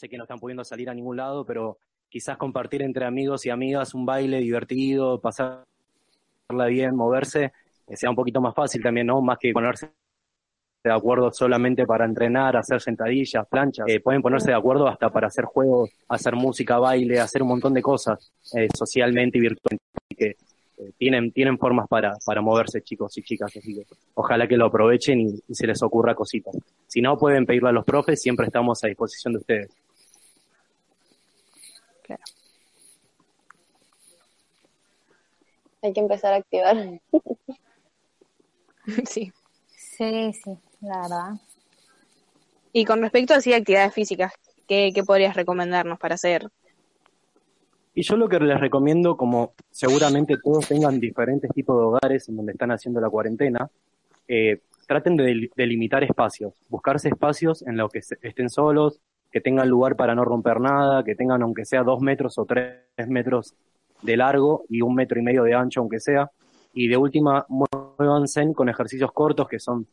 sé que no están pudiendo salir a ningún lado, pero quizás compartir entre amigos y amigas un baile divertido, pasarla bien, moverse, eh, sea un poquito más fácil también, ¿no? Más que ponerse de acuerdo solamente para entrenar, hacer sentadillas, planchas. Eh, pueden ponerse de acuerdo hasta para hacer juegos, hacer música, baile, hacer un montón de cosas eh, socialmente y virtualmente. que tienen, tienen formas para, para moverse chicos y chicas, así que ojalá que lo aprovechen y, se les ocurra cositas. Si no, pueden pedirlo a los profes, siempre estamos a disposición de ustedes. Hay que empezar a activar. sí. Sí, sí la verdad. Y con respecto a así, actividades físicas, ¿qué, ¿qué, podrías recomendarnos para hacer? Y yo lo que les recomiendo, como seguramente todos tengan diferentes tipos de hogares en donde están haciendo la cuarentena, eh, traten de delimitar espacios, buscarse espacios en los que estén solos, que tengan lugar para no romper nada, que tengan aunque sea dos metros o tres metros de largo y un metro y medio de ancho aunque sea. Y de última, muévanse con ejercicios cortos que son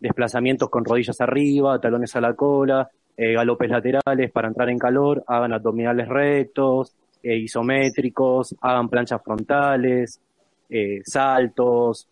desplazamientos con rodillas arriba, talones a la cola, eh, galopes laterales para entrar en calor, hagan abdominales rectos, eh, isométricos, hagan planchas frontales, eh, saltos,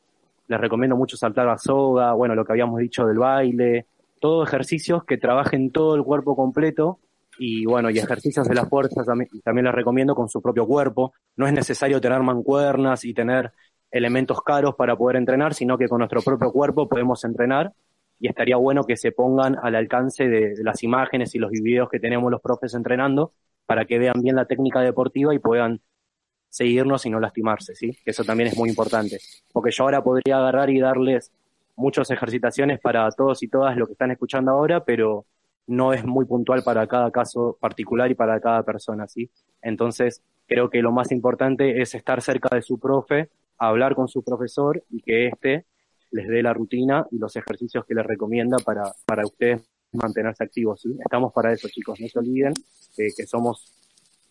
les recomiendo mucho saltar a soga, bueno, lo que habíamos dicho del baile, todos ejercicios que trabajen todo el cuerpo completo y bueno, y ejercicios de la fuerza también, también les recomiendo con su propio cuerpo. No es necesario tener mancuernas y tener elementos caros para poder entrenar, sino que con nuestro propio cuerpo podemos entrenar y estaría bueno que se pongan al alcance de, las imágenes y los videos que tenemos los profes entrenando para que vean bien la técnica deportiva y puedan seguirnos y no lastimarse, ¿sí? Eso también es muy importante. Porque yo ahora podría agarrar y darles muchas ejercitaciones para todos y todas lo que están escuchando ahora, pero no es muy puntual para cada caso particular y para cada persona, ¿sí? Entonces, creo que lo más importante es estar cerca de su profe hablar con su profesor y que éste les dé la rutina y los ejercicios que les recomienda para, para ustedes mantenerse activos. Estamos para eso, chicos. No se olviden que somos,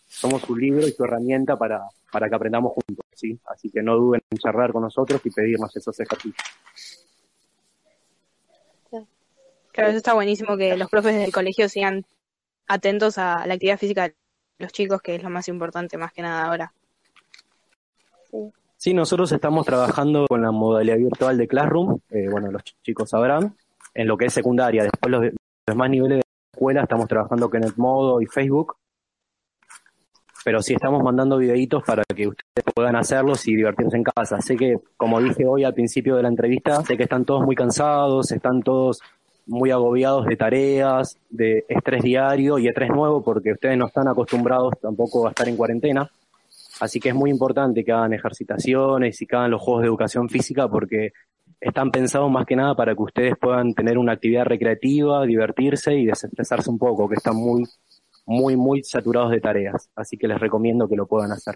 somos su libro y su herramienta para, para que aprendamos juntos. ¿sí? Así que no duden en charlar con nosotros y pedirnos esos ejercicios. Claro, eso está buenísimo que los profes del colegio sigan atentos a la actividad física de los chicos, que es lo más importante más que nada ahora. Sí. Nosotros estamos trabajando con la modalidad virtual de Classroom, eh, bueno, los chicos sabrán, en lo que es secundaria. Después los, demás niveles de escuela estamos trabajando con Modo y Facebook. Pero sí estamos mandando videitos para que ustedes puedan hacerlos y divertirse en casa. Sé que, como dije hoy al principio de la entrevista, sé que están todos muy cansados, están todos muy agobiados de tareas, de estrés diario y estrés nuevo porque ustedes no están acostumbrados tampoco a estar en cuarentena. Así que es muy importante que hagan ejercitaciones y que hagan los juegos de educación física porque están pensados más que nada para que ustedes puedan tener una actividad recreativa, divertirse y desestresarse un poco, que están muy, muy, muy saturados de tareas. Así que les recomiendo que lo puedan hacer.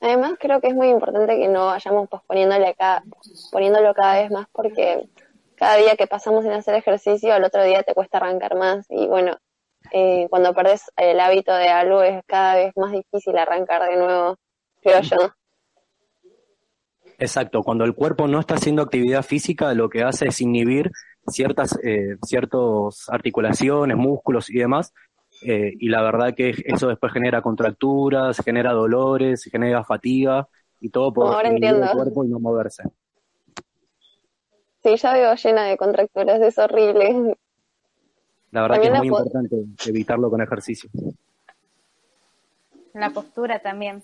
Además, creo que es muy importante que no vayamos posponiéndole acá, poniéndolo cada vez más porque cada día que pasamos en hacer ejercicio, al otro día te cuesta arrancar más. Y bueno, eh, cuando perdes el hábito de algo es cada vez más difícil arrancar de nuevo, creo yo. Exacto, cuando el cuerpo no está haciendo actividad física, lo que hace es inhibir ciertas eh, ciertas articulaciones, músculos y demás, eh, y la verdad que eso después genera contracturas, genera dolores, genera fatiga y todo por inhibir el cuerpo y no moverse. Sí, ya veo llena de contracturas, es horrible. La verdad que es muy importante evitarlo con ejercicio. La postura también.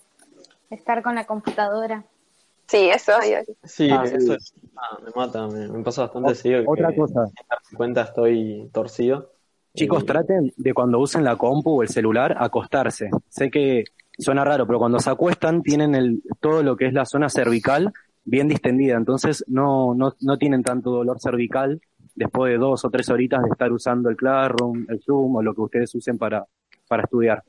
Estar con la computadora. Sí, eso. Sí, ah, eso ah, me mata, me, pasa bastante seguido. Otra cosa. En cuenta estoy torcido. Chicos, traten de cuando usen la compu o el celular acostarse. Sé que suena raro, pero cuando se acuestan tienen el, todo lo que es la zona cervical bien distendida, entonces no, no, no tienen tanto dolor cervical después de dos o tres horitas de estar usando el Classroom, el Zoom o lo que ustedes usen para, para estudiar.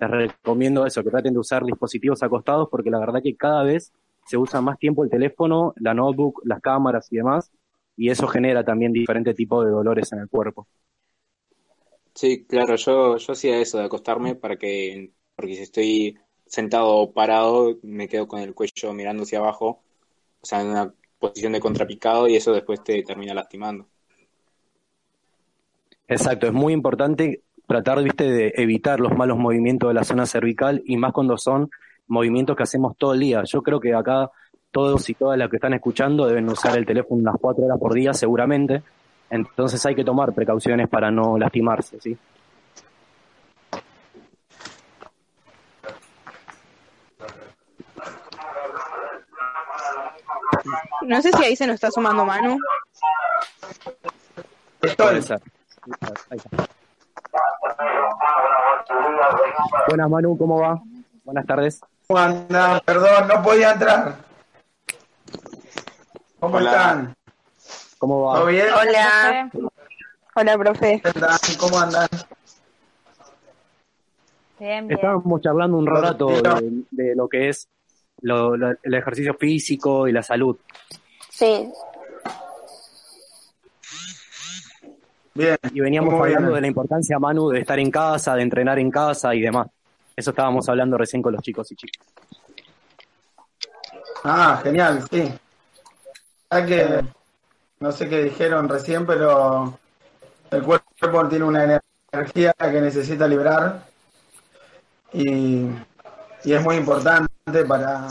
Les recomiendo eso, que traten de usar dispositivos acostados porque la verdad que cada vez se usa más tiempo el teléfono, la notebook, las cámaras y demás, y eso genera también diferentes tipos de dolores en el cuerpo. Sí, claro, yo, yo hacía eso de acostarme para que, porque si estoy sentado o parado, me quedo con el cuello mirando hacia abajo, o sea, en una posición de contrapicado y eso después te termina lastimando. Exacto, es muy importante tratar, viste, de evitar los malos movimientos de la zona cervical y más cuando son movimientos que hacemos todo el día. Yo creo que acá todos y todas las que están escuchando deben usar el teléfono unas cuatro horas por día seguramente. Entonces hay que tomar precauciones para no lastimarse, ¿sí? No sé si ahí se nos está sumando Manu. Ahí está. Buenas Manu, ¿cómo va? Buenas tardes. ¿Cómo andan? Perdón, no podía entrar. ¿Cómo Hola. están? ¿Cómo va? ¿Todo bien? Hola. Hola, profe. ¿Cómo andan? Bien, bien. Estábamos charlando un rato de, de lo que es lo- lo- el ejercicio físico y la salud. Sí, Bien. Y veníamos ¿Cómo hablando de la importancia, Manu, de estar en casa, de entrenar en casa y demás. Eso estábamos hablando recién con los chicos y chicas. Ah, genial, sí. Ya que no sé qué dijeron recién, pero el cuerpo tiene una energía que necesita liberar y, y es muy importante para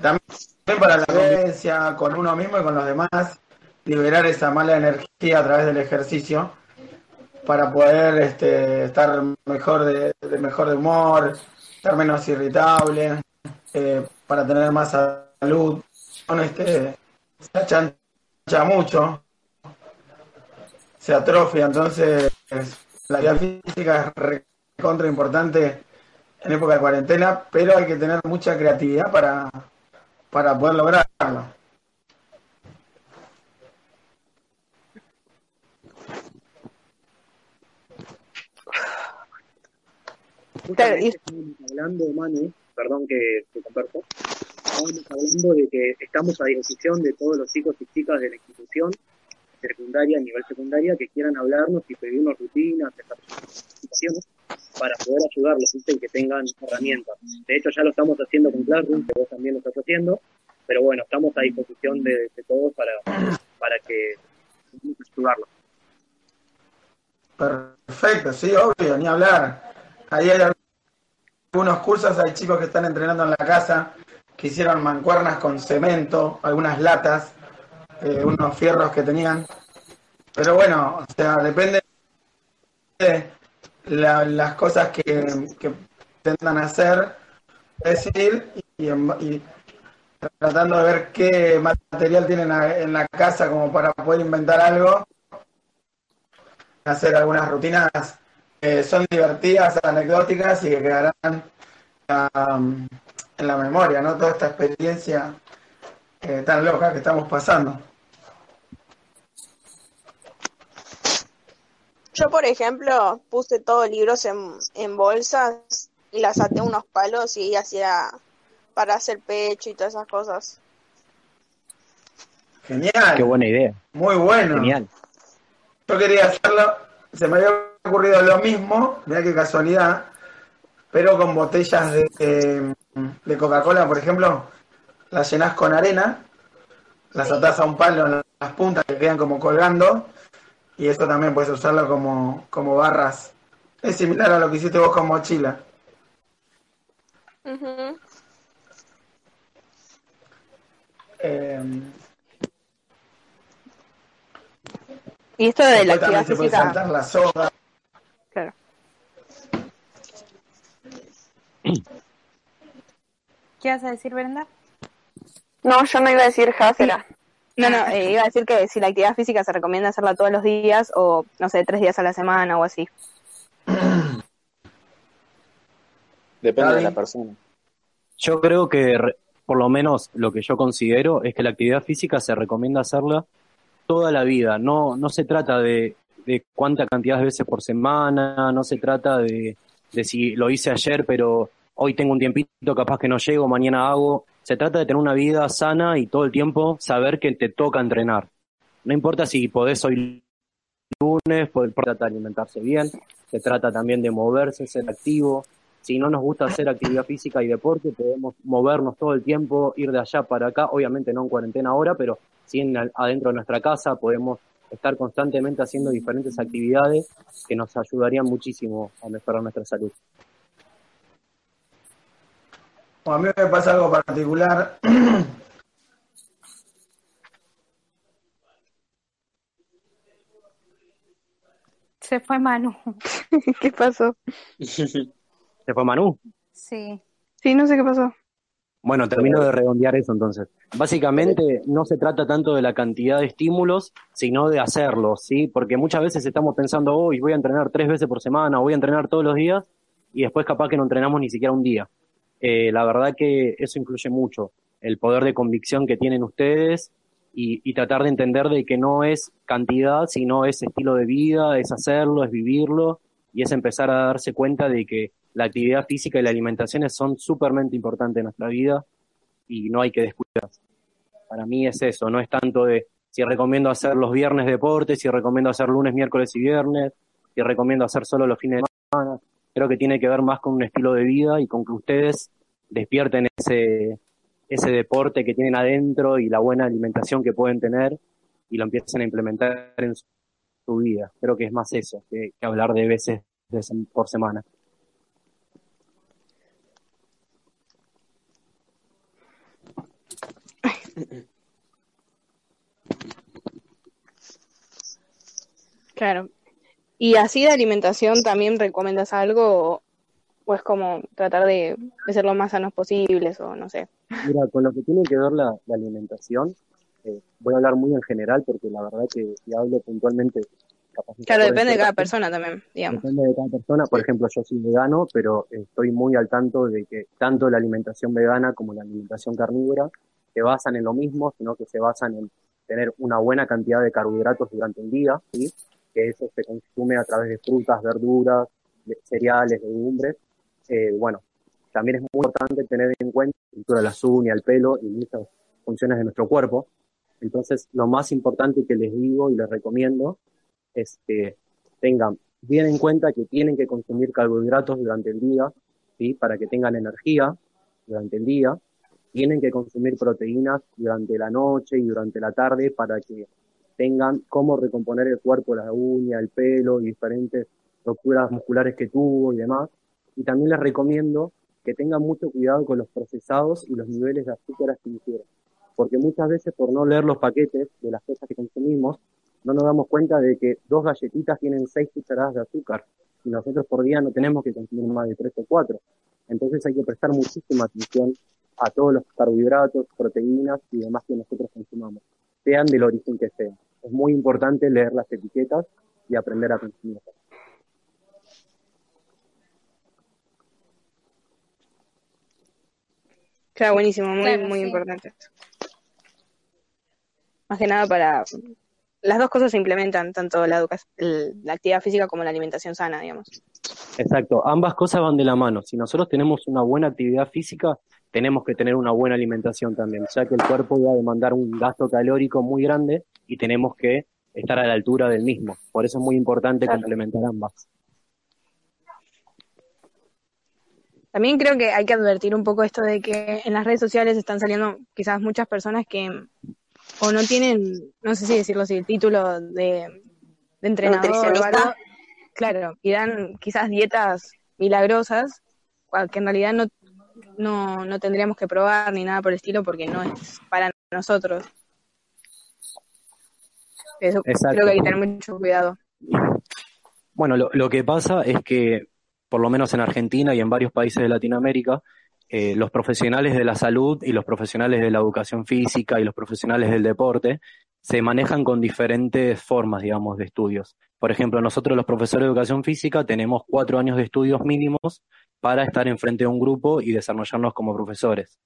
también para la convivencia con uno mismo y con los demás, liberar esa mala energía a través del ejercicio para poder este, estar mejor de, de mejor de humor, estar menos irritable, eh, para tener más salud. Bueno, este, mucho, se atrofia, entonces la actividad física es contra importante en época de cuarentena, pero hay que tener mucha creatividad para, para poder lograrlo. Claro, y- Estábamos hablando, Manu, perdón que te converso, estábamos hablando de que estamos a disposición de todos los chicos y chicas de la institución secundaria, a nivel secundaria, que quieran hablarnos y pedirnos rutinas, para poder ayudarlos ¿viste? y que tengan herramientas. De hecho, ya lo estamos haciendo con Classroom, que vos también lo estás haciendo, pero bueno, estamos a disposición de, de todos para, para que ayudarlos. Perfecto, sí, obvio, ni hablar. Ahí hay algunos cursos, hay chicos que están entrenando en la casa, que hicieron mancuernas con cemento, algunas latas, eh, unos fierros que tenían. Pero bueno, o sea, depende de la- las cosas que, que intentan hacer, es ir y, tratando de ver qué material tienen en la casa como para poder inventar algo hacer algunas rutinas que son divertidas, anecdóticas y que quedarán um, en la memoria, ¿no? Toda esta experiencia eh, tan loca que estamos pasando. Yo, por ejemplo, puse todos libros en, en bolsas y las até unos palos y hacía para hacer pecho y todas esas cosas. Genial, Qué buena idea, muy bueno. genial. Yo quería hacerlo, se me había ocurrido lo mismo, mira qué casualidad, pero con botellas de, de- Coca-Cola, por ejemplo, las llenás con arena, las atás a un palo en las puntas que quedan como colgando, y eso también puedes usarlo como, como barras. Es similar a lo que hiciste vos con mochila. Eh, Y esto de la actividad se puede saltar la soga. claro. ¿Qué vas a decir, Brenda? no, yo no iba a decir Hasera. No, no, eh, iba a decir que si la actividad física se recomienda hacerla todos los días o, no sé, tres días a la semana o así. Depende de la persona. Yo creo que, re- por lo menos lo que yo considero, es que la actividad física se recomienda hacerla toda la vida. No, no se trata de, de cuánta cantidad de veces por semana, no se trata de, de si lo hice ayer, pero hoy tengo un tiempito, capaz que no llego, mañana hago. Se trata de tener una vida sana y todo el tiempo saber que te toca entrenar. No importa si podés hoy lunes, poder tratar de alimentarse bien, se trata también de moverse, ser activo. Si no nos gusta hacer actividad física y deporte, podemos movernos todo el tiempo, ir de allá para acá, obviamente no en cuarentena ahora, pero sí en, adentro de nuestra casa podemos estar constantemente haciendo diferentes actividades que nos ayudarían muchísimo a mejorar nuestra salud. Bueno, a mí me pasa algo particular. Se fue Manu. ¿Qué pasó? ¿Se fue Manu? Sí. Sí, no sé qué pasó. Bueno, termino de redondear eso entonces. Básicamente no se trata tanto de la cantidad de estímulos, sino de hacerlos, ¿sí? Porque muchas veces estamos pensando, hoy voy a entrenar tres veces por semana, o voy a entrenar todos los días, y después capaz que no entrenamos ni siquiera un día. Eh, la verdad que eso influye mucho, el poder de convicción que tienen ustedes y, tratar de entender de que no es cantidad, sino es estilo de vida, es hacerlo, es vivirlo, y es empezar a darse cuenta de que la actividad física y la alimentación son súpermente importantes en nuestra vida y no hay que descuidarlas. Para mí es eso, no es tanto de si recomiendo hacer los viernes deportes, si recomiendo hacer lunes, miércoles y viernes, si recomiendo hacer solo los fines de semana. Creo que tiene que ver más con un estilo de vida y con que ustedes despierten ese, ese deporte que tienen adentro y la buena alimentación que pueden tener y lo empiecen a implementar en su, vida. Creo que es más eso que, hablar de veces de por semana. Claro. ¿Y así de alimentación también recomiendas algo o, o es como tratar de, de ser lo más sanos posibles o no sé? Mira, con lo que tiene que ver la, la alimentación, eh, voy a hablar muy en general porque la verdad que si hablo puntualmente, capaz Claro, depende de cada persona también, digamos. Depende de cada persona. Por ejemplo, yo soy vegano, pero estoy muy al tanto de que tanto la alimentación vegana como la alimentación carnívora se basan en lo mismo, sino que se basan en tener una buena cantidad de carbohidratos durante el día, ¿sí? Que eso se consume a través de frutas, verduras, cereales, legumbres. Eh, bueno, también es muy importante tener en cuenta la estructura de las uñas, el pelo y muchas funciones de nuestro cuerpo. Entonces, lo más importante que les digo y les recomiendo es que tengan bien en cuenta que tienen que consumir carbohidratos durante el día, ¿sí? Para que tengan energía durante el día. Tienen que consumir proteínas durante la noche y durante la tarde para que tengan cómo recomponer el cuerpo, la uña, el pelo y diferentes estructuras musculares que tuvo y demás. Y también les recomiendo que tengan mucho cuidado con los procesados y los niveles de azúcares que ingieren. Porque muchas veces por no leer los paquetes de las cosas que consumimos, no nos damos cuenta de que dos galletitas tienen seis cucharadas de azúcar y nosotros por día no tenemos que consumir más de tres o cuatro. Entonces hay que prestar muchísima atención a todos los carbohidratos, proteínas y demás que nosotros consumamos, sean del origen que sean. Es muy importante leer las etiquetas y aprender a consumirlas. Claro, buenísimo, muy, Claro, muy sí. importante. Más que nada para... Las dos cosas se implementan, tanto la, la actividad física como la alimentación sana, digamos. Exacto, ambas cosas van de la mano. Si nosotros tenemos una buena actividad física, tenemos que tener una buena alimentación también, ya que el cuerpo va a demandar un gasto calórico muy grande y tenemos que estar a la altura del mismo. Por eso es muy importante Claro. complementar ambas. También creo que hay que advertir un poco esto de que en las redes sociales están saliendo quizás muchas personas que o no tienen, no sé si decirlo así, el título de, de entrenador o Nutricionista. algo, claro, y dan quizás dietas milagrosas, cual- que en realidad no, no, no tendríamos que probar ni nada por el estilo porque no es para nosotros. Eso Exacto. creo que hay que tener mucho cuidado. Bueno, lo, lo que pasa es que, por lo menos en Argentina y en varios países de Latinoamérica, eh, los profesionales de la salud y los profesionales de la educación física y los profesionales del deporte se manejan con diferentes formas, digamos, de estudios. Por ejemplo, nosotros los profesores de educación física tenemos cuatro años de estudios mínimos para estar enfrente de un grupo y desarrollarnos como profesores.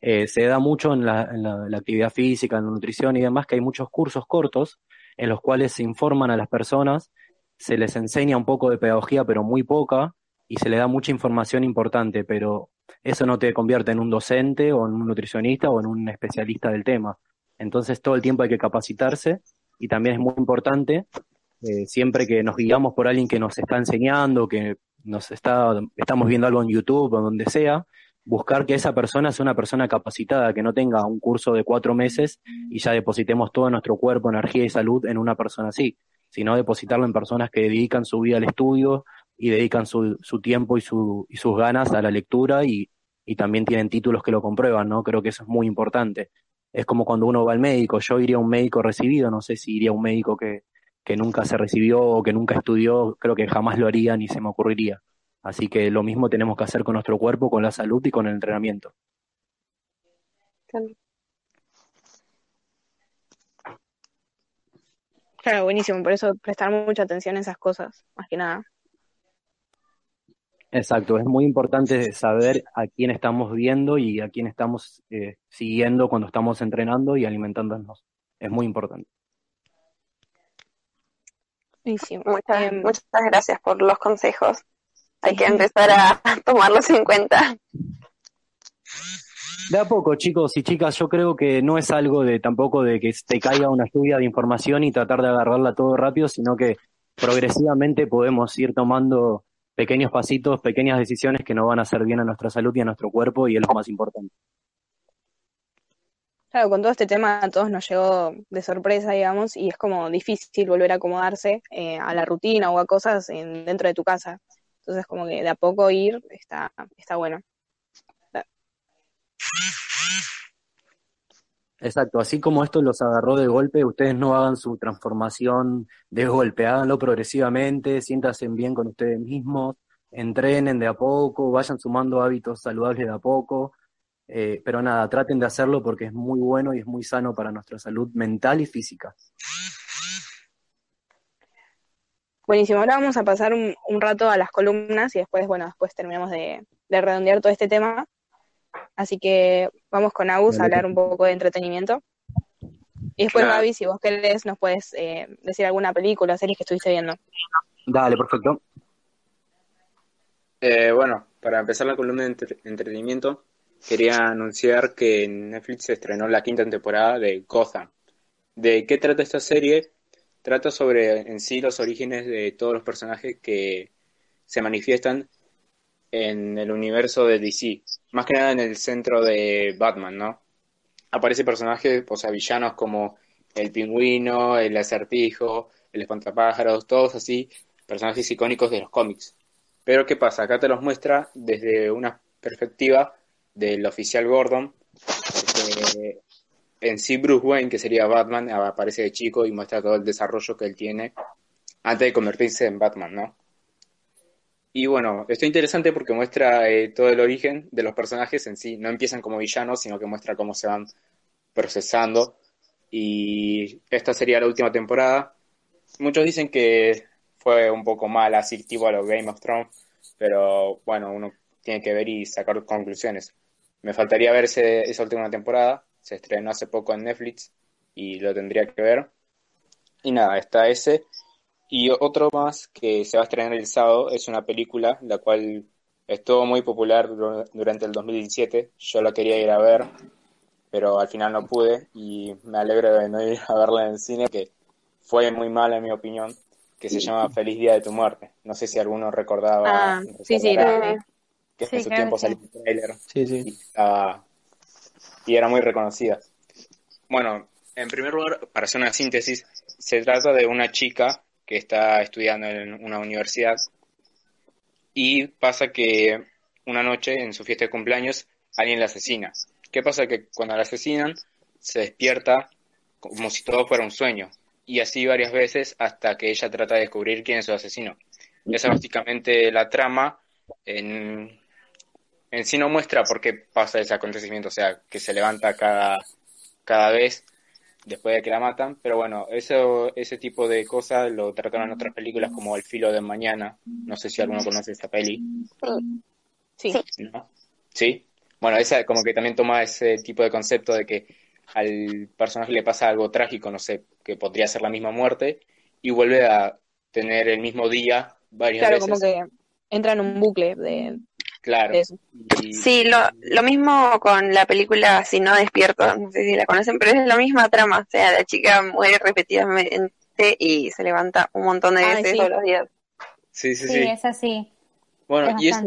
Eh, se da mucho en la, en la- la actividad física, en la nutrición y demás, que hay muchos cursos cortos en los cuales se informan a las personas, se les enseña un poco de pedagogía, pero muy poca, y se le da mucha información importante, pero eso no te convierte en un docente o en un nutricionista o en un especialista del tema. Entonces todo el tiempo hay que capacitarse y también es muy importante, eh, siempre que nos guiamos por alguien que nos está enseñando, que nos está, estamos viendo algo en YouTube o donde sea, buscar que esa persona sea una persona capacitada, que no tenga un curso de cuatro meses y ya depositemos todo nuestro cuerpo, energía y salud en una persona así, sino depositarlo en personas que dedican su vida al estudio y dedican su, su tiempo y, su, y sus ganas a la lectura y, también tienen títulos que lo comprueban, ¿no? Creo que eso es muy importante. Es como cuando uno va al médico, yo iría a un médico recibido, no sé si iría a un médico que, que nunca se recibió o que nunca estudió, creo que jamás lo haría ni se me ocurriría. Así que lo mismo tenemos que hacer con nuestro cuerpo, con la salud y con el entrenamiento. Claro, buenísimo. Por eso prestar mucha atención a esas cosas, más que nada. Exacto, es muy importante saber a quién estamos viendo y a quién estamos eh, siguiendo cuando estamos entrenando y alimentándonos. Es muy importante. Buenísimo. Muchas, Em, muchas gracias por los consejos. Hay que empezar a tomarlos en cuenta. De a poco, chicos y chicas, yo creo que no es algo de tampoco de que te caiga una lluvia de información y tratar de agarrarla todo rápido, sino que progresivamente podemos ir tomando pequeños pasitos, pequeñas decisiones que nos van a hacer bien a nuestra salud y a nuestro cuerpo y es lo más importante. Claro, con todo este tema a todos nos llegó de sorpresa, digamos, y es como difícil volver a acomodarse eh, a la rutina o a cosas en- dentro de tu casa. Entonces, como que de a poco ir está, está bueno. Exacto, así como esto los agarró de golpe, ustedes no hagan su transformación de golpe, háganlo progresivamente, siéntanse bien con ustedes mismos, entrenen de a poco, vayan sumando hábitos saludables de a poco, eh, pero nada, traten de hacerlo porque es muy bueno y es muy sano para nuestra salud mental y física. Buenísimo, ahora vamos a pasar un, un rato a las columnas y después, bueno, después terminamos de, de redondear todo este tema. Así que vamos con Agus a hablar un poco de entretenimiento. Y después, Claro. Gaby, si vos querés, nos puedes eh, decir alguna película o series que estuviste viendo. Dale, perfecto. Eh, bueno, para empezar la columna de entre- entretenimiento, quería anunciar que en Netflix se estrenó la quinta temporada de Gotham. ¿De qué trata esta serie? Trata sobre en sí los orígenes de todos los personajes que se manifiestan en el universo de DC, más que nada en el centro de Batman, ¿no? Aparecen personajes, o sea, villanos como el pingüino, el acertijo, el espantapájaros, todos así, personajes icónicos de los cómics. Pero ¿qué pasa? Acá te los muestra desde una perspectiva del oficial Gordon, porque en sí Bruce Wayne, que sería Batman, aparece de chico y muestra todo el desarrollo que él tiene antes de convertirse en Batman, ¿no? Y bueno, esto es interesante porque muestra eh, todo el origen de los personajes en sí. No empiezan como villanos, sino que muestra cómo se van procesando. Y esta sería la última temporada. Muchos dicen que fue un poco mala, así tipo a los Game of Thrones, pero bueno, uno tiene que ver y sacar conclusiones. Me faltaría ver ese- esa última temporada, se estrenó hace poco en Netflix y lo tendría que ver. Y nada, está ese. Y otro más que se va a estrenar el sábado es una película la cual estuvo muy popular du- durante el 2017. Yo la quería ir a ver, pero al final no pude y me alegro de no ir a verla en el cine, que fue muy mala en mi opinión, que se llama Feliz Día de tu Muerte. No sé si alguno recordaba, Ah, sí, sí, que Sí, en su claro tiempo salió un trailer Sí, sí. y, estaba- y era muy reconocida. Bueno, en primer lugar, para hacer una síntesis, se trata de una chica que está estudiando en una universidad y pasa que una noche en su fiesta de cumpleaños alguien la asesina. ¿Qué pasa? Que cuando la asesinan se despierta como si todo fuera un sueño y así varias veces hasta que ella trata de descubrir quién es su asesino. Esa es básicamente la trama. En, en sí no muestra por qué pasa ese acontecimiento, o sea, que se levanta cada, cada vez después de que la matan, pero bueno, eso, ese tipo de cosas lo trataron en otras películas como El filo de mañana, no sé si alguno conoce esa peli, Sí. Sí. ¿no? ¿Sí? Bueno, esa como que también toma ese tipo de concepto de que al personaje le pasa algo trágico, no sé, que podría ser la misma muerte, y vuelve a tener el mismo día varias Claro, veces. como que entra en un bucle de, Claro. de eso. Y- Sí, lo, lo mismo con la película Si no despierto, no sé si la conocen, pero es la misma trama, o sea, la chica muere repetidamente y se levanta un montón de Ay, veces sí. todos los días. sí, sí, Sí, sí. es así. Bueno, es y eso,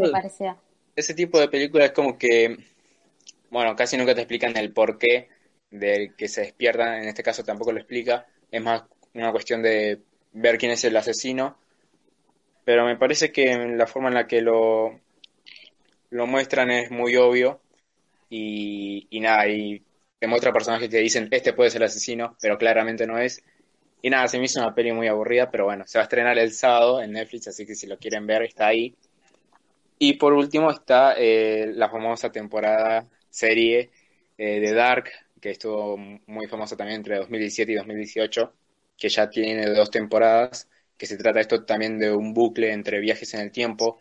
ese tipo de películas es como que, bueno, casi nunca te explican el porqué de que se despiertan, en este caso tampoco lo explica, es más una cuestión de ver quién es el asesino, pero me parece que la forma en la que lo, lo muestran es muy obvio y, y nada, y te muestra personajes que dicen, este puede ser el asesino, pero claramente no es. Y nada, se me hizo una peli muy aburrida, pero bueno, se va a estrenar el sábado en Netflix, así que si lo quieren ver, está ahí. Y por último está eh, la famosa temporada serie eh, de Dark, que estuvo muy famosa también entre 2017 y 2018, que ya tiene dos temporadas, que se trata esto también de un bucle entre viajes en el tiempo,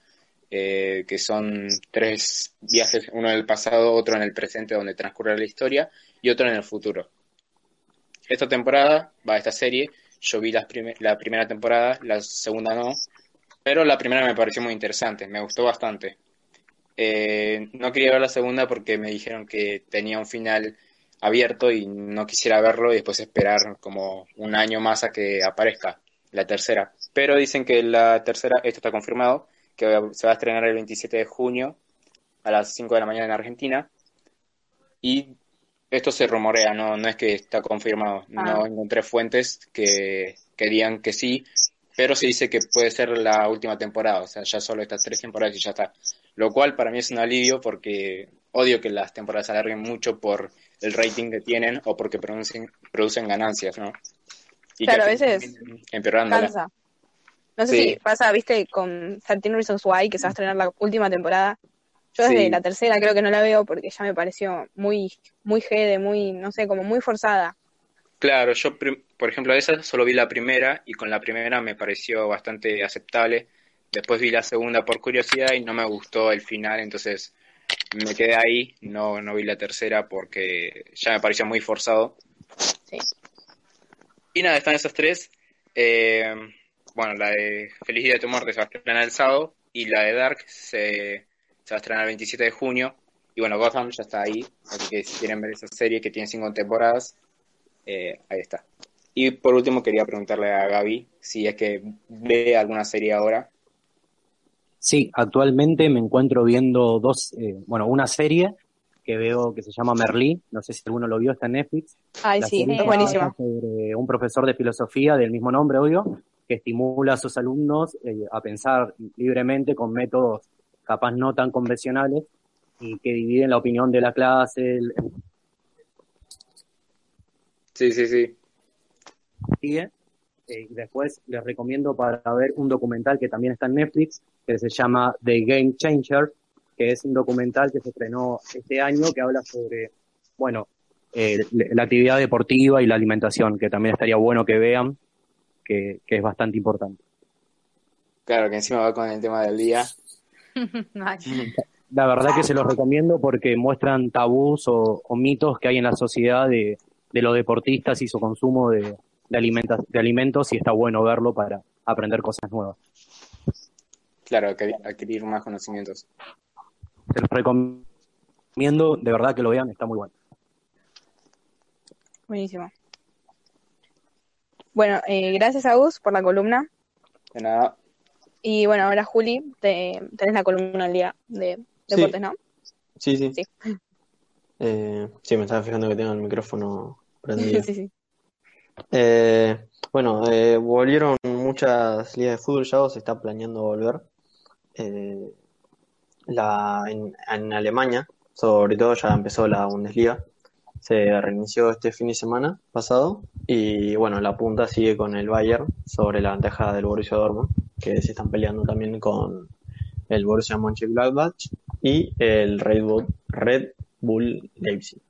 eh, que son tres viajes, uno en el pasado, otro en el presente donde transcurre la historia y otro en el futuro. Esta temporada, va esta serie, yo vi la primera temporada, la segunda no, pero la primera me pareció muy interesante, me gustó bastante. Eh, no quería ver la segunda porque me dijeron que tenía un final abierto y no quisiera verlo y después esperar como un año más a que aparezca la tercera. Pero dicen que la tercera, esto está confirmado, que se va a estrenar el 27 de junio a las 5 de la mañana en Argentina. Y esto se rumorea, no, no es que está confirmado. No Ah. encontré fuentes que, que digan que sí, pero se dice que puede ser la última temporada, o sea, ya solo estas tres temporadas y ya está. Lo cual para mí es un alivio porque odio que las temporadas se alarguen mucho por el rating que tienen o porque producen, producen ganancias, ¿no? Y Claro, que a veces empeorándola. Cansa. No sé Sí. si pasa, viste, con 13 Reasons Why, que se va a estrenar la última temporada. Yo desde Sí. la tercera creo que no la veo porque ya me pareció muy, muy de muy, no sé, como muy forzada. Claro, yo, por ejemplo, esa solo vi la primera y con la primera me pareció bastante aceptable. Después vi la segunda por curiosidad y no me gustó el final, entonces me quedé ahí. No, no vi la tercera porque ya me pareció muy forzado. Sí. Y nada, están esas tres. Eh, bueno, la de Feliz Día de tu Muerte se va a estrenar el sábado y la de Dark se, se va a estrenar el 27 de junio. Y bueno, Gotham ya está ahí, así que si quieren ver esa serie que tiene cinco temporadas, eh, ahí está. Y por último quería preguntarle a Gaby si es que ve alguna serie ahora. Sí, actualmente me encuentro viendo dos, eh, bueno, una serie que veo que se llama Merlí, no sé si alguno lo vio, está en Netflix. Ay, La sí, es trata buenísima. sobre un profesor de filosofía del mismo nombre, obvio, que estimula a sus alumnos eh, a pensar libremente con métodos capaz no tan convencionales y que dividen la opinión de la clase, el- Sí, sí, sí. sigue. Eh, después les recomiendo para ver un documental que también está en Netflix, que se llama The Game Changer, que es un documental que se estrenó este año que habla sobre, bueno, eh, la actividad deportiva y la alimentación, que también estaría bueno que vean, que, que es bastante importante. Claro, que encima va con el tema del día. La verdad que se los recomiendo porque muestran tabús o, o mitos que hay en la sociedad de, de los deportistas y su consumo de, de, alimenta- de alimentos y está bueno verlo para aprender cosas nuevas. Claro, adquirir más conocimientos. Se los recomiendo, de verdad que lo vean, está muy bueno. Buenísimo. Bueno, eh, gracias a Gus por la columna. De nada. Y bueno, ahora Juli, te, tenés la columna al día de deportes, Sí. ¿no? Sí, sí. Sí. Eh, sí, me estaba fijando que tengo el micrófono prendido. sí, sí. Eh, bueno, eh, volvieron muchas ligas de fútbol ya o se está planeando volver. Eh, la, en, en Alemania, sobre todo, ya empezó la Bundesliga. Se reinició este fin de semana pasado y bueno, la punta sigue con el Bayern sobre la ventaja del Borussia Dortmund, que se están peleando también con el Borussia Mönchengladbach y el Red Bull, Red Bull Leipzig.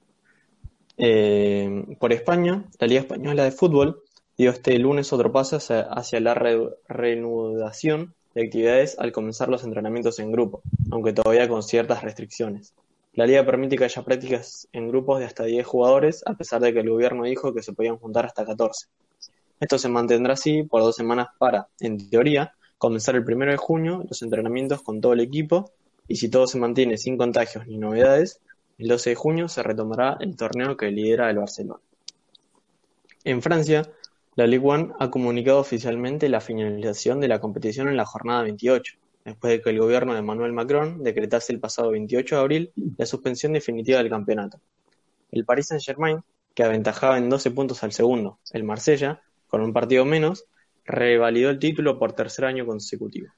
Eh, por España, la Liga Española de Fútbol dio este lunes otro paso hacia, la re- reanudación de actividades al comenzar los entrenamientos en grupo, aunque todavía con ciertas restricciones. La liga permite que haya prácticas en grupos de hasta 10 jugadores, a pesar de que el gobierno dijo que se podían juntar hasta 14. Esto se mantendrá así por dos semanas para, en teoría, comenzar el primero de junio los entrenamientos con todo el equipo y si todo se mantiene sin contagios ni novedades, el 12 de junio se retomará el torneo que lidera el Barcelona. En Francia, la Ligue 1 ha comunicado oficialmente la finalización de la competición en la jornada 28, después de que el gobierno de Emmanuel Macron decretase el pasado 28 de abril la suspensión definitiva del campeonato. El Paris Saint-Germain, que aventajaba en 12 puntos al segundo, el Marsella, con un partido menos, revalidó el título por tercer año consecutivo.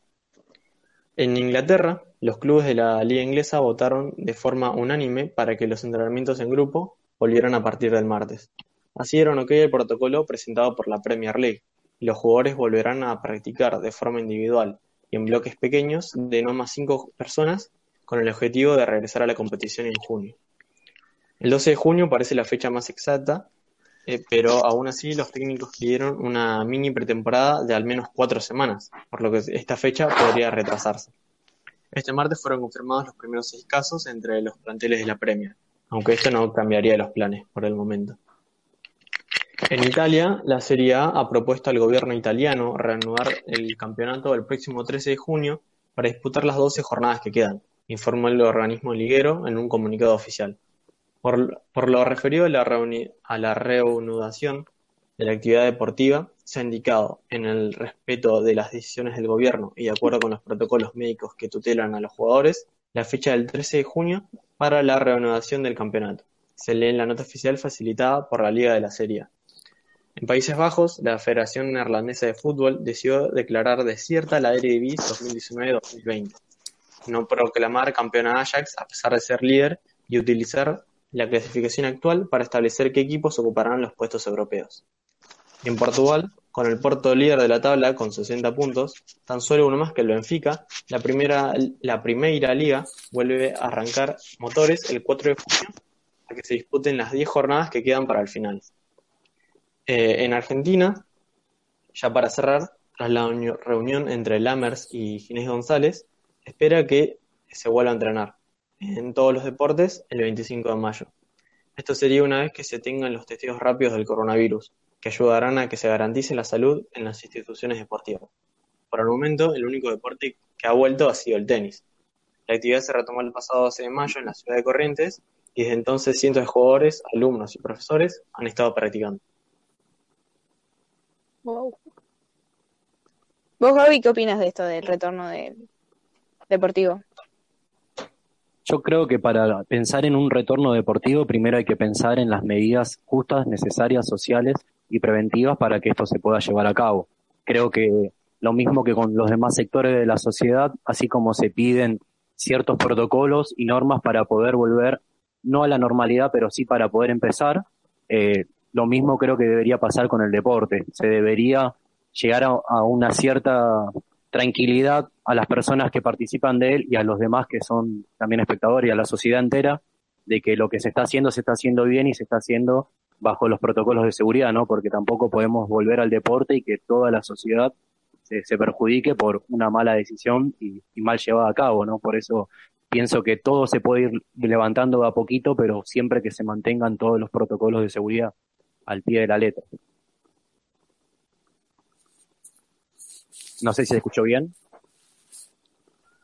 En Inglaterra, los clubes de la liga inglesa votaron de forma unánime para que los entrenamientos en grupo volvieran a partir del martes. Así dieron ok el protocolo presentado por la Premier League, los jugadores volverán a practicar de forma individual y en bloques pequeños de no más cinco personas con el objetivo de regresar a la competición en junio. El 12 de junio parece la fecha más exacta, eh, pero aún así los técnicos pidieron una mini pretemporada de al menos cuatro semanas, por lo que esta fecha podría retrasarse. Este martes fueron confirmados los primeros seis casos entre los planteles de la Premier, aunque esto no cambiaría los planes por el momento. En Italia, la Serie A ha propuesto al gobierno italiano reanudar el campeonato el próximo 13 de junio para disputar las 12 jornadas que quedan, informó el organismo liguero en un comunicado oficial. Por, lo referido a la, a la reanudación de la actividad deportiva, se ha indicado, en el respeto de las decisiones del gobierno y de acuerdo con los protocolos médicos que tutelan a los jugadores, la fecha del 13 de junio para la reanudación del campeonato. Se lee en la nota oficial facilitada por la Liga de la Serie A. En Países Bajos, la Federación Neerlandesa de Fútbol decidió declarar desierta la Eredivisie 2019-2020, no proclamar campeona Ajax a pesar de ser líder y utilizar la clasificación actual para establecer qué equipos ocuparán los puestos europeos. En Portugal, con el Porto líder de la tabla con 60 puntos, tan solo uno más que el Benfica, la primera, la primera liga vuelve a arrancar motores el 4 de junio a que se disputen las 10 jornadas que quedan para el final. Eh, en Argentina, ya para cerrar, tras la reunión entre Lammers y Ginés González, espera que se vuelva a entrenar en todos los deportes el 25 de mayo. Esto sería una vez que se tengan los testigos rápidos del coronavirus, que ayudarán a que se garantice la salud en las instituciones deportivas. Por el momento, el único deporte que ha vuelto ha sido el tenis. La actividad se retomó el pasado 12 de mayo en la ciudad de Corrientes y desde entonces cientos de jugadores, alumnos y profesores han estado practicando. Wow. ¿Vos, Gaby, qué opinas de esto del retorno del deportivo? Yo creo que para pensar en un retorno deportivo, primero hay que pensar en las medidas justas, necesarias, sociales y preventivas para que esto se pueda llevar a cabo. Creo que lo mismo que con los demás sectores de la sociedad, así como se piden ciertos protocolos y normas para poder volver, no a la normalidad, pero sí para poder empezar, eh, lo mismo creo que debería pasar con el deporte. Se debería llegar a, una cierta tranquilidad a las personas que participan de él y a los demás que son también espectadores y a la sociedad entera de que lo que se está haciendo se está haciendo bien y se está haciendo bajo los protocolos de seguridad, ¿no? Porque tampoco podemos volver al deporte y que toda la sociedad se, perjudique por una mala decisión y, y, mal llevada a cabo, ¿no? Por eso pienso que todo se puede ir levantando a poquito, pero siempre que se mantengan todos los protocolos de seguridad al pie de la letra. No sé si se escuchó bien.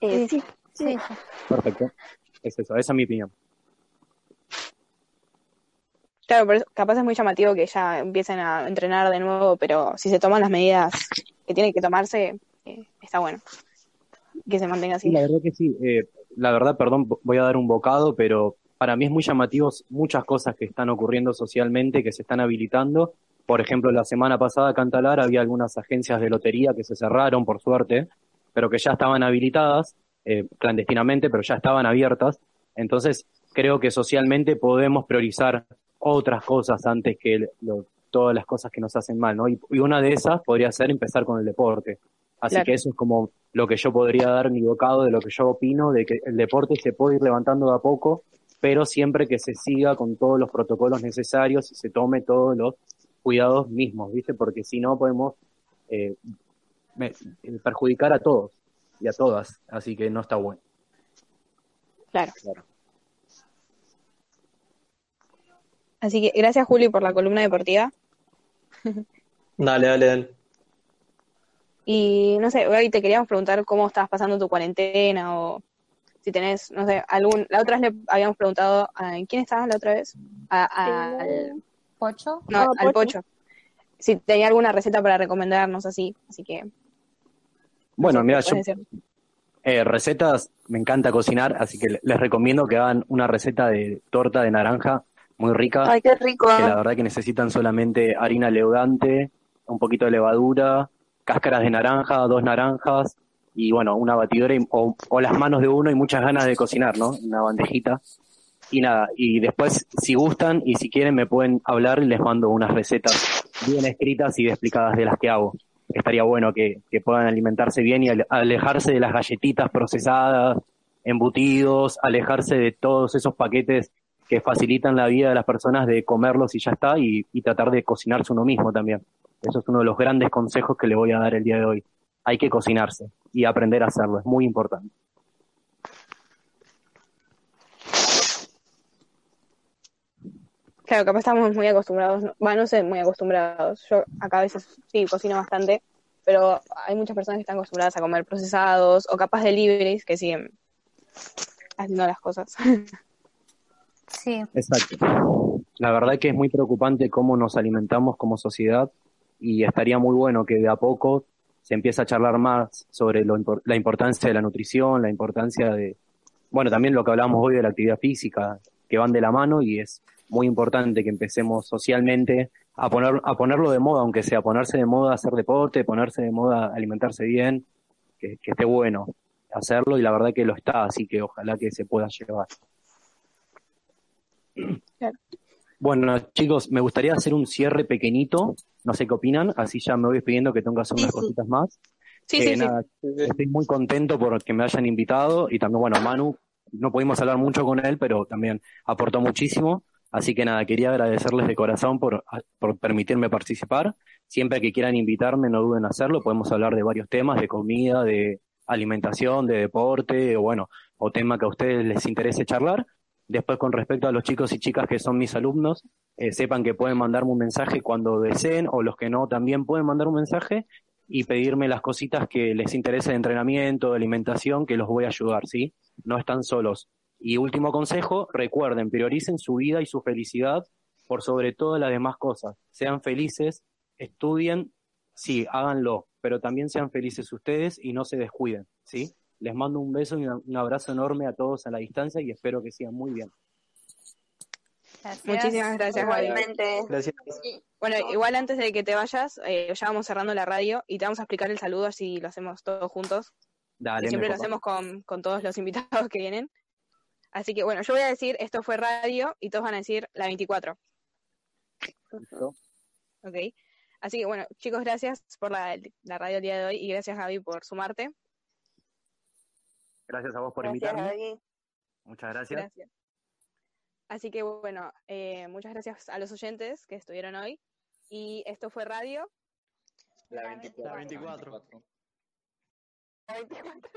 Eh, sí, Sí. Perfecto. Es eso, esa es mi opinión. Claro, pero capaz es muy llamativo que ya empiecen a entrenar de nuevo, pero si se toman las medidas que tienen que tomarse, eh, está bueno. Que se mantenga así. Sí, la verdad que sí. Eh, la verdad, perdón, voy a dar un bocado, pero para mí es muy llamativo muchas cosas que están ocurriendo socialmente, que se están habilitando. Por ejemplo, la semana pasada acá en Talar había algunas agencias de lotería que se cerraron, por suerte, pero que ya estaban habilitadas eh, clandestinamente, pero ya estaban abiertas. Entonces, creo que socialmente podemos priorizar otras cosas antes que lo- todas las cosas que nos hacen mal, ¿no? Y, y una de esas podría ser empezar con el deporte. Así Claro. que eso es como lo que yo podría dar mi bocado de lo que yo opino, de que el deporte se puede ir levantando de a poco, pero siempre que se siga con todos los protocolos necesarios y se tome todos los cuidados mismos, ¿viste? Porque si no podemos eh, perjudicar a todos y a todas, así que no está bueno. Claro. Claro. Así que gracias, Juli, por la columna deportiva. Dale, dale, dale. Y no sé, Gaby, te queríamos preguntar cómo estabas pasando tu cuarentena o si tenés, no sé, algún. La otra vez le habíamos preguntado a quién estabas la otra vez. A- a- al, ¿Pocho? no, Ah, al Pocho. Pocho. Si tenía alguna receta para recomendarnos así. Así que. no Bueno, mira, ¿qué yo? Eh, recetas, me encanta cocinar, así que les recomiendo que hagan una receta de torta de naranja muy rica, Ay, qué rico. que la verdad que necesitan solamente harina leudante, un poquito de levadura, cáscaras de naranja, dos naranjas y bueno, una batidora y- o, las manos de uno y muchas ganas de cocinar, ¿no? Una bandejita. Y nada, y después si gustan y si quieren me pueden hablar y les mando unas recetas bien escritas y explicadas de las que hago. Estaría bueno que, que puedan alimentarse bien y ale- alejarse de las galletitas procesadas, embutidos, alejarse de todos esos paquetes que facilitan la vida de las personas de comerlos y ya está, y, y tratar de cocinarse uno mismo también. Eso es uno de los grandes consejos que le voy a dar el día de hoy. Hay que cocinarse y aprender a hacerlo, es muy importante. Claro, capaz estamos muy acostumbrados, no- va, no sé, muy acostumbrados. Yo acá a veces sí cocino bastante, pero hay muchas personas que están acostumbradas a comer procesados o capaz deliveries que siguen haciendo las cosas. Sí, Exacto. La verdad que es muy preocupante cómo nos alimentamos como sociedad y estaría muy bueno que de a poco se empiece a charlar más sobre lo la importancia de la nutrición, la importancia de, bueno, también lo que hablamos hoy de la actividad física, que van de la mano y es muy importante que empecemos socialmente a poner, a ponerlo de moda, aunque sea ponerse de moda hacer deporte, ponerse de moda alimentarse bien, que, que esté bueno hacerlo y la verdad que lo está, así que ojalá que se pueda llevar. Bueno, chicos, me gustaría hacer un cierre pequeñito, no sé qué opinan, así ya me voy despidiendo que tengo que hacer unas sí. cositas más. Sí, Eh, sí, estoy muy contento por que me hayan invitado y también, bueno, Manu, no pudimos hablar mucho con él, pero también aportó muchísimo. Así que nada, quería agradecerles de corazón por, por permitirme participar. Siempre que quieran invitarme, no duden en hacerlo. Podemos hablar de varios temas, de comida, de alimentación, de deporte, o bueno, o tema que a ustedes les interese charlar. Después, con respecto a los chicos y chicas que son mis alumnos, eh, sepan que pueden mandarme un mensaje cuando deseen, o los que no también pueden mandar un mensaje y pedirme las cositas que les interese de entrenamiento, de alimentación, que los voy a ayudar, ¿sí? No están solos. Y último consejo, recuerden, prioricen su vida y su felicidad por sobre todas las demás cosas. Sean felices, estudien, sí, háganlo, pero también sean felices ustedes y no se descuiden, ¿sí? Les mando un beso y un abrazo enorme a todos a la distancia y espero que sigan muy bien. gracias. Muchísimas gracias. Igualmente. Gracias. Bueno, igual antes de que te vayas, eh, ya vamos cerrando la radio y te vamos a explicar el saludo así lo hacemos todos juntos. Dale, siempre lo hacemos con, con todos los invitados que vienen. Así que bueno, yo voy a decir esto fue radio y todos van a decir la 24. Listo. ¿Ok? Así que bueno, chicos, gracias por la, la radio el día de hoy y gracias Gaby por sumarte. Gracias a vos por Gracias, invitarme. Gaby. Muchas gracias. Gracias. Así que bueno, eh, muchas gracias a los oyentes que estuvieron hoy. Y esto fue radio. La La 24. La 24. La 24.